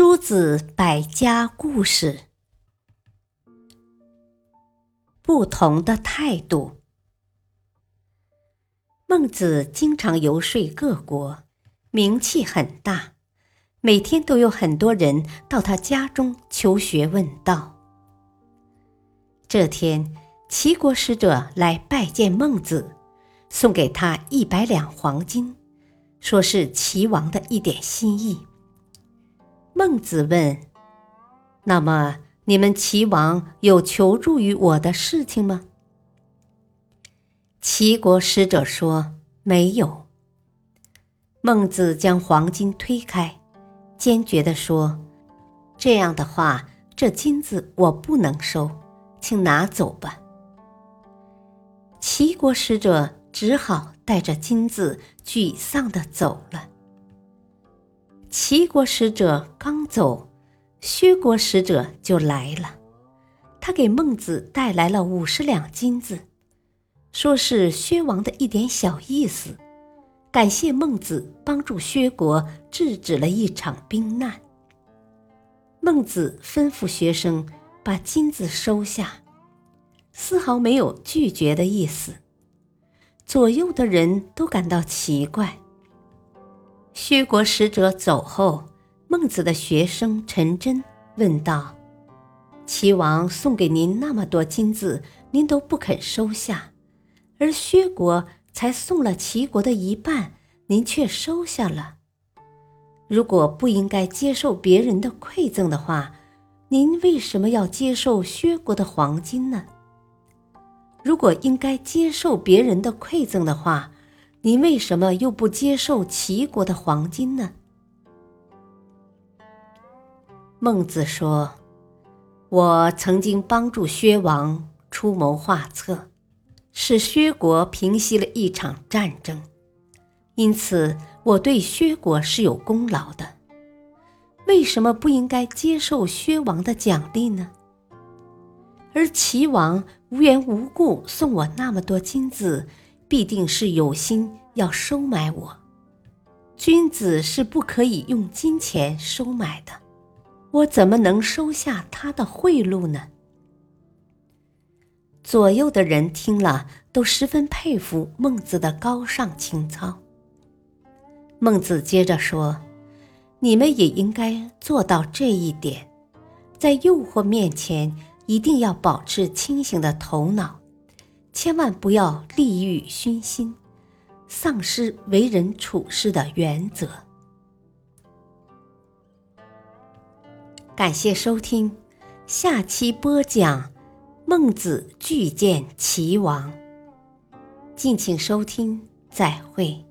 诸子百家故事，不同的态度。孟子经常游说各国，名气很大，每天都有很多人到他家中求学问道。这天，齐国使者来拜见孟子，送给他一百两黄金，说是齐王的一点心意。孟子问：“那么你们齐王有求助于我的事情吗？”齐国使者说：“没有。”孟子将黄金推开，坚决地说：“这样的话，这金子我不能收，请拿走吧。”齐国使者只好带着金子沮丧地走了。齐国使者刚走，薛国使者就来了。他给孟子带来了五十两金子，说是薛王的一点小意思，感谢孟子帮助薛国制止了一场兵难。孟子吩咐学生把金子收下，丝毫没有拒绝的意思。左右的人都感到奇怪。薛国使者走后，孟子的学生陈真问道：“齐王送给您那么多金子，您都不肯收下，而薛国才送了齐国的一半，您却收下了。如果不应该接受别人的馈赠的话，您为什么要接受薛国的黄金呢？如果应该接受别人的馈赠的话，”您为什么又不接受齐国的黄金呢？孟子说：“我曾经帮助薛王出谋划策，使薛国平息了一场战争，因此我对薛国是有功劳的。为什么不应该接受薛王的奖励呢？而齐王无缘无故送我那么多金子。”必定是有心要收买我，君子是不可以用金钱收买的，我怎么能收下他的贿赂呢？左右的人听了都十分佩服孟子的高尚情操。孟子接着说：“你们也应该做到这一点，在诱惑面前一定要保持清醒的头脑。”千万不要利欲熏心，丧失为人处事的原则。感谢收听，下期播讲孟子拒见齐王。敬请收听，再会。